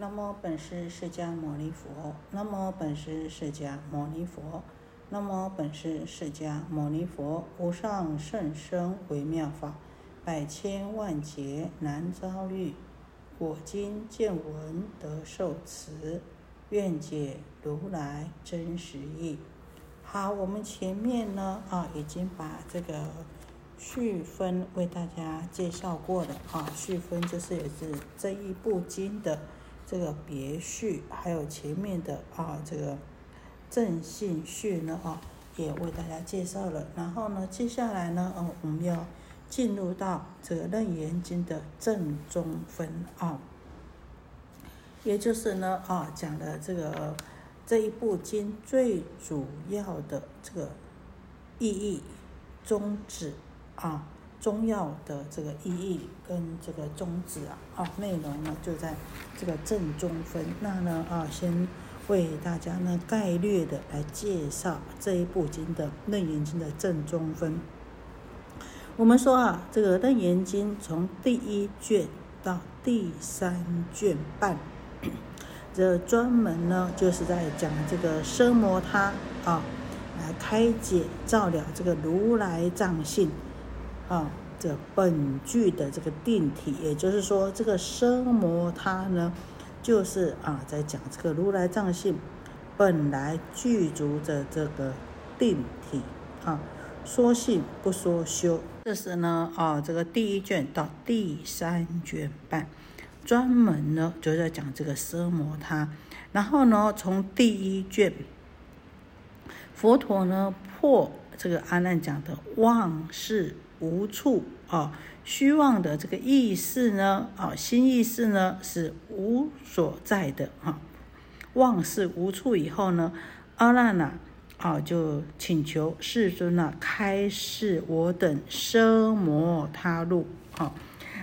南无本师释迦牟尼佛。南无本师释迦牟尼佛。南无本师释迦牟尼佛。无上甚深微妙法，百千万劫难遭遇。我今见闻得受持，愿解如来真实义。好，我们前面呢啊，已经把这个序分为大家介绍过了啊。序分就是也是这一部经的。这个别序，还有前面的啊，这个正信序呢啊，也为大家介绍了。然后呢，接下来呢，哦，我们要进入到这个楞严经的正中分啊，也就是呢啊，讲的这个这一部经最主要的这个意义宗旨啊。中药的这个意义跟这个宗旨啊，啊内容呢就在这个正中分。那呢啊，先为大家呢概略的来介绍这一部经的《楞严经》的正中分。我们说啊，这个《楞严经》从第一卷到第三卷半，这专门呢就是在讲这个奢摩他啊，来开解照了这个如来藏性。啊，这本具的这个定体，也就是说，这个奢摩他呢，就是啊，在讲这个如来藏性本来具足的这个定体啊，说性不说修。这是呢啊，这个第一卷到第三卷半，专门呢就在讲这个奢摩他。然后呢，从第一卷，佛陀呢破这个阿难讲的妄事。无处啊，虚妄的这个意识呢，啊，心意识呢是无所在的哈，妄是无处以后呢，阿难呐，啊，就请求世尊啊，开示我等奢摩他路啊，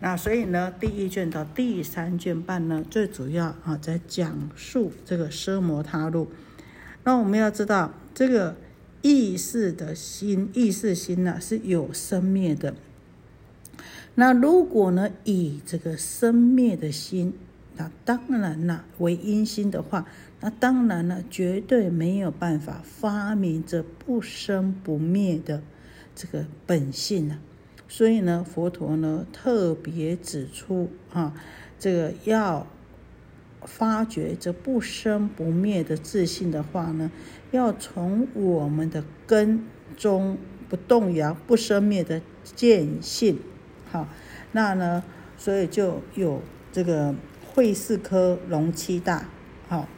那所以呢，第一卷到第三卷半呢，最主要啊，在讲述这个奢摩他路，那我们要知道这个。意识的心，意识心呢是有生灭的。那如果呢以这个生灭的心，那当然呢为阴心的话，那当然呢绝对没有办法发明这不生不灭的这个本性呢。所以呢，佛陀呢特别指出啊，这个要。发掘这不生不灭的自信的话呢，要从我们的根中不动摇、不生灭的见性，好，那呢，所以就有这个会四科龙七大，好，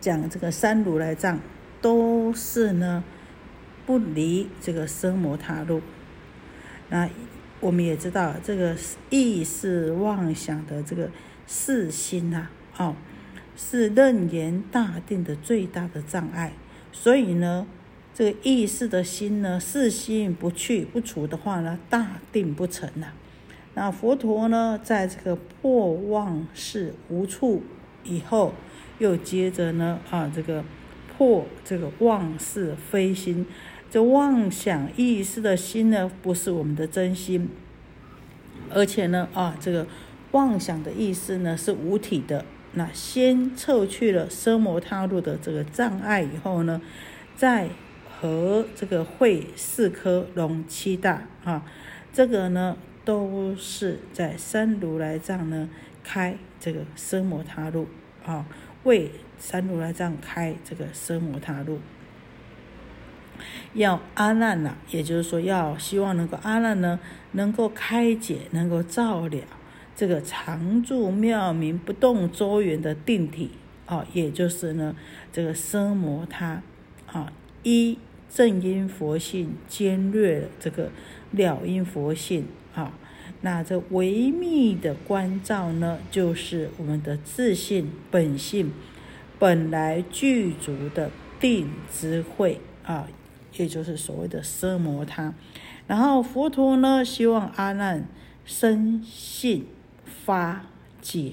讲这个三如来藏都是呢不离这个生魔他路。那我们也知道，这个意识妄想的这个。四心呐，哦，是楞严大定的最大的障碍。所以呢，这个意识的心呢，是心不去不除的话呢，大定不成呐。那佛陀呢，在这个破妄事无处以后，又接着呢，啊，这个破这个妄事非心，这妄想意识的心呢，不是我们的真心，而且呢，啊，这个。妄想的意思呢是无体的，那先撤去了奢摩他路的这个障碍以后呢，再和这个会四颗龙七大啊，这个呢都是在三如来藏呢开这个奢摩他路啊，为三如来藏开这个奢摩他路，要阿难呐，也就是说要希望能够阿难呢能够开解，能够照料。这个常住妙明不动周圆的定体啊，也就是呢，这个奢摩他啊，一正因佛性兼略这个了因佛性啊，那这唯密的关照呢，就是我们的自信本性本来具足的定智慧啊，也就是所谓的奢摩他。然后佛陀呢，希望阿难生信。发解，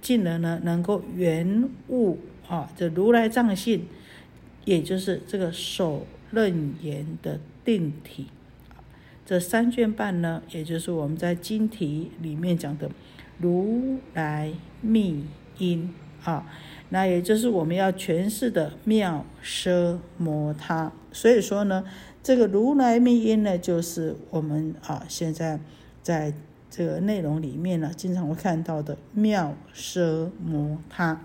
进而呢能够圆悟啊，这如来藏性，也就是这个首楞严的定体。这三卷半呢，也就是我们在经题里面讲的如来密因啊，那也就是我们要诠释的妙奢摩他。所以说呢，这个如来密因呢，就是我们啊现在在这个内容里面呢，经常会看到的妙奢摩他。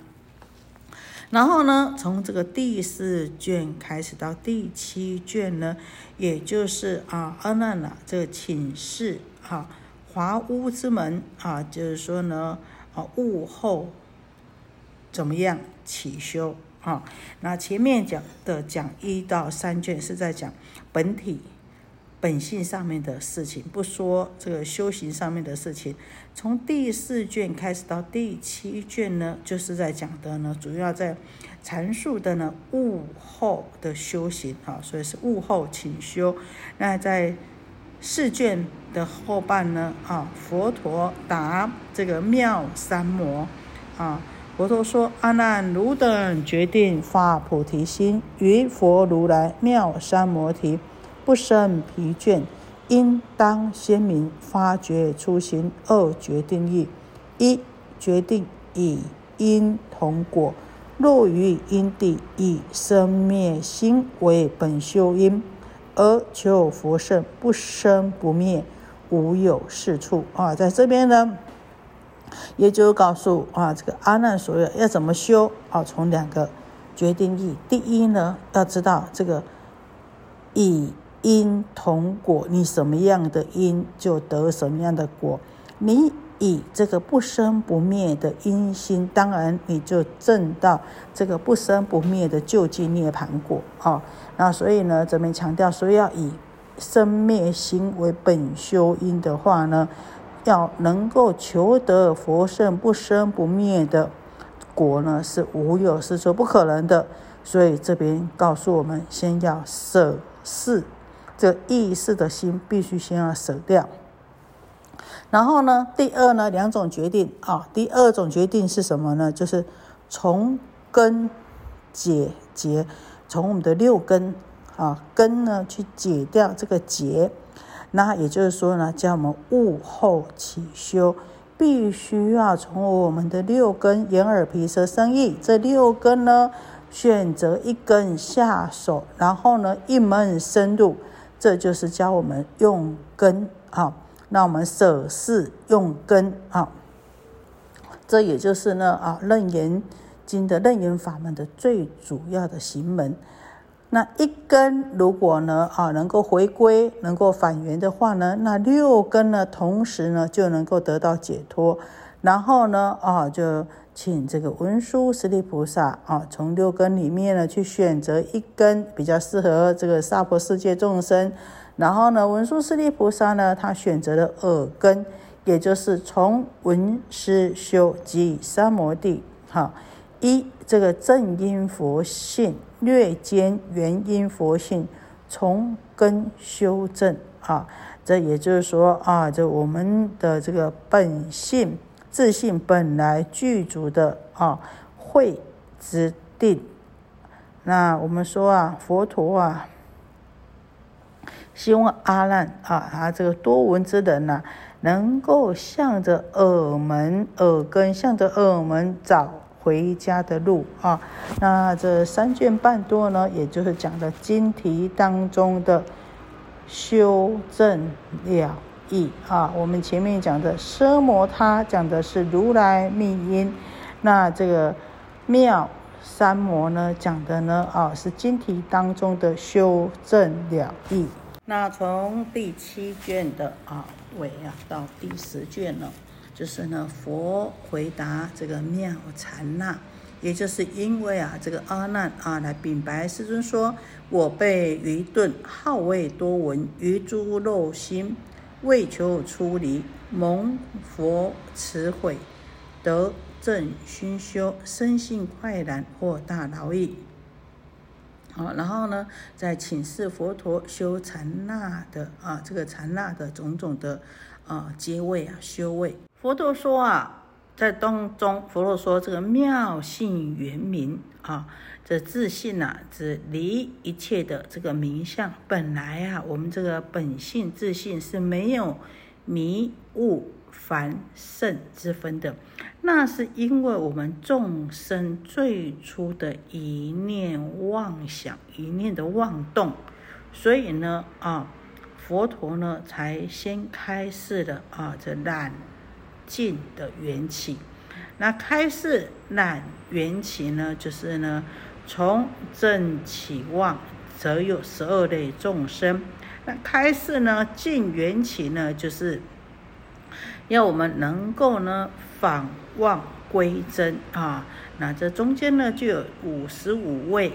然后呢，从这个第四卷开始到第七卷呢，也就是啊阿难呐这个请示哈华屋之门啊，就是说呢啊悟后怎么样起修啊？那前面讲的讲一到三卷是在讲本体。本性上面的事情，不说这个修行上面的事情。从第四卷开始到第七卷呢，就是在讲的呢，主要在阐述的呢悟后的修行啊，所以是悟后请修。那在四卷的后半呢啊，佛陀答这个妙三摩啊，佛陀说：阿难，汝等决定发菩提心，于佛如来妙三摩提。不生疲倦，应当先明发觉初心二决定义：一决定以因同果，若于因地以生灭心为本修因，而求佛圣不生不灭，无有是处啊！在这边呢，也就告诉啊，这个阿难所要要怎么修啊？从两个决定义，第一呢，要知道这个以。因同果，你什么样的因就得什么样的果。你以这个不生不灭的因心，当然你就证到这个不生不灭的究竟涅盘果啊。那所以呢，这边强调说要以生灭心为本修因的话呢，要能够求得佛圣不生不灭的果呢，是无有是说不可能的。所以这边告诉我们，先要舍事。这意识的心必须先要舍掉，然后呢，第二呢，两种决定啊，第二种决定是什么呢？就是从根解结，从我们的六根啊根呢去解掉这个结，那也就是说呢，叫我们悟后起修，必须要从我们的六根眼耳鼻舌身意这六根呢，选择一根下手，然后呢一门深入。这就是教我们用根啊，那我们舍事用根啊，这也就是呢啊楞严经的楞严法门的最主要的行门。那一根如果呢啊能够回归，能够返原的话呢，那六根呢同时呢就能够得到解脱。然后呢啊就。请这个文殊师利菩萨啊，从六根里面呢去选择一根比较适合这个娑婆世界众生。然后呢，文殊师利菩萨呢，他选择了耳根，也就是从文思修及三摩地。哈，一这个正因佛性略兼原因佛性，从根修正啊。这也就是说啊，这我们的这个本性。自信本来具足的啊，慧之定。那我们说啊，佛陀啊，希望阿难啊，他这个多闻之人呐，能够向着耳门、耳根，向着耳门找回家的路啊。那这三卷半多呢，也就是讲的经题当中的修正了。意啊，我们前面讲的奢摩他讲的是如来密因，那这个妙三摩呢讲的呢啊是经题当中的修正了义。那从第七卷的啊尾啊到第十卷呢，就是呢佛回答这个妙禅那，也就是因为啊这个阿难啊来禀白世尊说，我被愚钝好为多闻，于诸肉心。为求出离，蒙佛慈悔，得正熏修，生性快然获大劳役。好，然后呢，在请示佛陀修禅那的啊，这个禅那的种种的啊阶位啊修位。佛陀说啊，在当中，佛陀说这个妙性圆明啊。这自信呐，指离一切的这个名相。本来啊，我们这个本性自信是没有迷雾凡圣之分的，那是因为我们众生最初的一念妄想、一念的妄动，所以呢，啊，佛陀呢才先开示了啊，这染尽的缘起。那开示染缘起呢，就是呢，从正起妄，则有十二类众生。那开示呢，尽缘起呢，就是。要我们能够呢返望归真啊，那这中间呢就有五十五位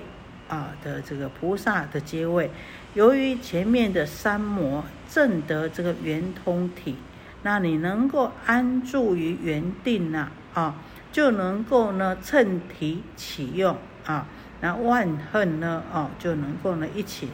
啊的这个菩萨的阶位。由于前面的三摩正得这个圆通体，那你能够安住于原定呢啊，就能够呢趁体启用啊，那万恨呢啊就能够呢一起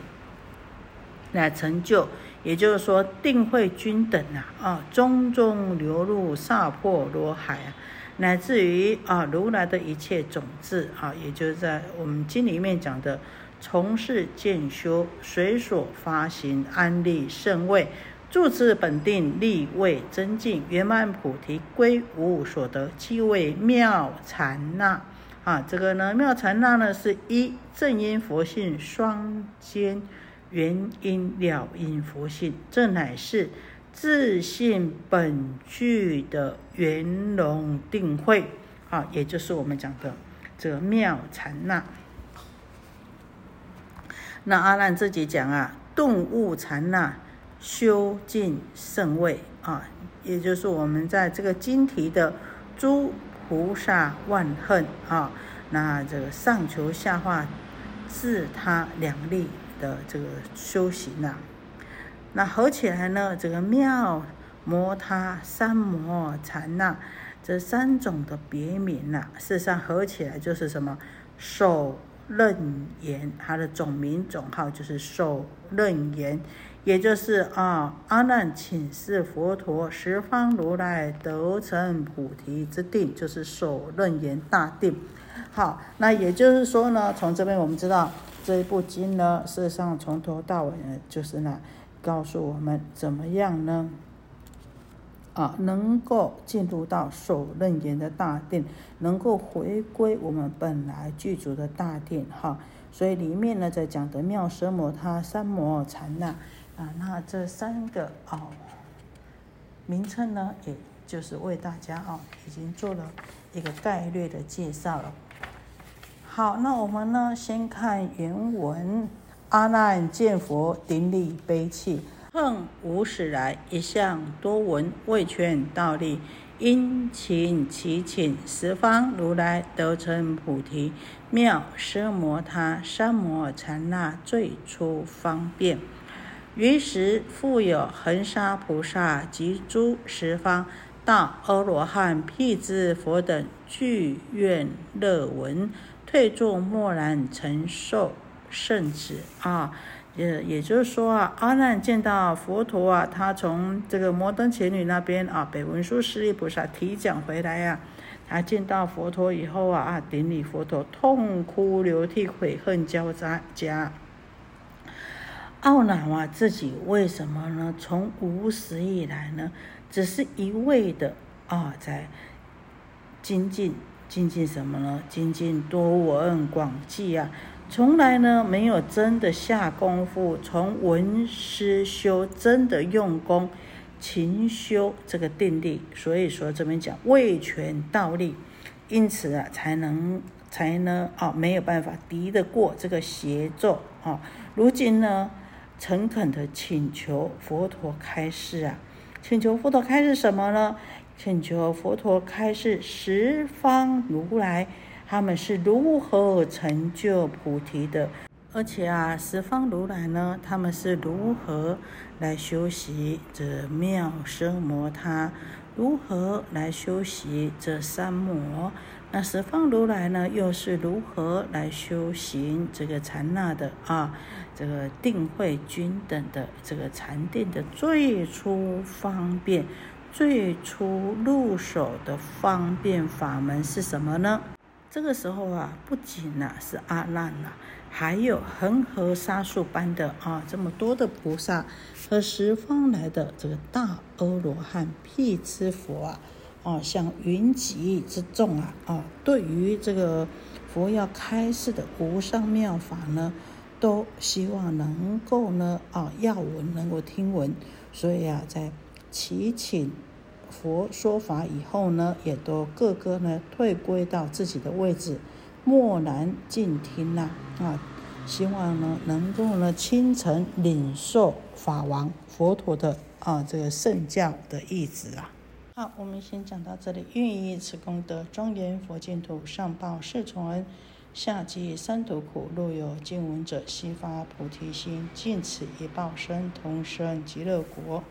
来成就。也就是说，定慧均等啊，啊，中中流入萨婆罗海啊，乃至于啊，如来的一切种子啊，也就在我们经里面讲的，从事建修，随所发行，安立圣位，住持本定，立位增进，圆满菩提，归无所得，即为妙禅那啊。这个呢，妙禅那呢，是一正因佛性双兼。原因了因佛性，这乃是自信本具的圆融定慧啊，也就是我们讲的这个妙禅那。那阿难自己讲啊，顿悟禅那，修尽圣位。啊，也就是我们在这个经题的诸菩萨万恨。啊，那这个上求下化，自他两利。的这个修行啊，那合起来呢，这个妙摩他三摩禅那这三种的别名呐，事实上合起来就是什么？首楞严，它的总名总号就是首楞严，也就是啊阿难请示佛陀十方如来得成菩提之定，就是首楞严大定。好，那也就是说呢，从这边我们知道。这一部经呢，事实上从头到尾呢，就是呢，告诉我们怎么样呢？啊，能够进入到首楞严的大定，能够回归我们本来具足的大定哈。所以里面呢，在讲的妙奢摩他三摩禅那，啊那这三个哦名称呢，也就是为大家哦已经做了一个概略的介绍了。好，那我们呢？先看原文。阿难见佛顶礼悲泣，恨无始来一向多闻未劝道力，殷勤祈请十方如来得成菩提妙奢摩他三摩禅那最初方便。于时复有恒沙菩萨及诸十方大阿罗汉辟支佛等具愿乐闻。退坐默然承受圣旨啊，也也就是说啊，阿难见到佛陀啊，他从这个摩登伽女那边啊，北文殊师利菩萨提讲回来呀，他见到佛陀以后啊啊，顶礼佛陀，痛哭流涕，悔恨交加加，懊恼啊，自己为什么呢？从无始以来呢，只是一味的啊，在精进。精进什么呢？精进多闻广记啊，从来呢没有真的下功夫，从文思修，真的用功勤修这个定力。所以说这边讲未全道力，因此啊才能才能啊没有办法敌得过这个邪咒啊。如今呢，诚恳的请求佛陀开示啊，请求佛陀开示什么呢？请求佛陀开示十方如来，他们是如何成就菩提的？而且啊，十方如来呢，他们是如何来修习这妙奢摩他？如何来修习这三摩？那十方如来呢，又是如何来修行这个禅那的啊？这个定慧均等的这个禅定的最初方便。最初入手的方便法门是什么呢？这个时候啊，不仅呐是阿难呐，还有恒河沙数般的啊这么多的菩萨和十方来的这个大阿罗汉、辟支佛啊，啊像云集之众啊啊，对于这个佛要开示的无上妙法呢，都希望能够呢啊要闻能够听闻，所以啊在祈请。佛说法以后呢，也都个个呢退归到自己的位置，默然静听呐啊，希望呢能够呢清晨领受法王佛陀的啊这个圣教的意旨啊。好，我们先讲到这里。愿以此功德庄严佛净土，上报四重恩，下济三途苦。若有见闻者，悉发菩提心，尽此一报身，同生极乐国。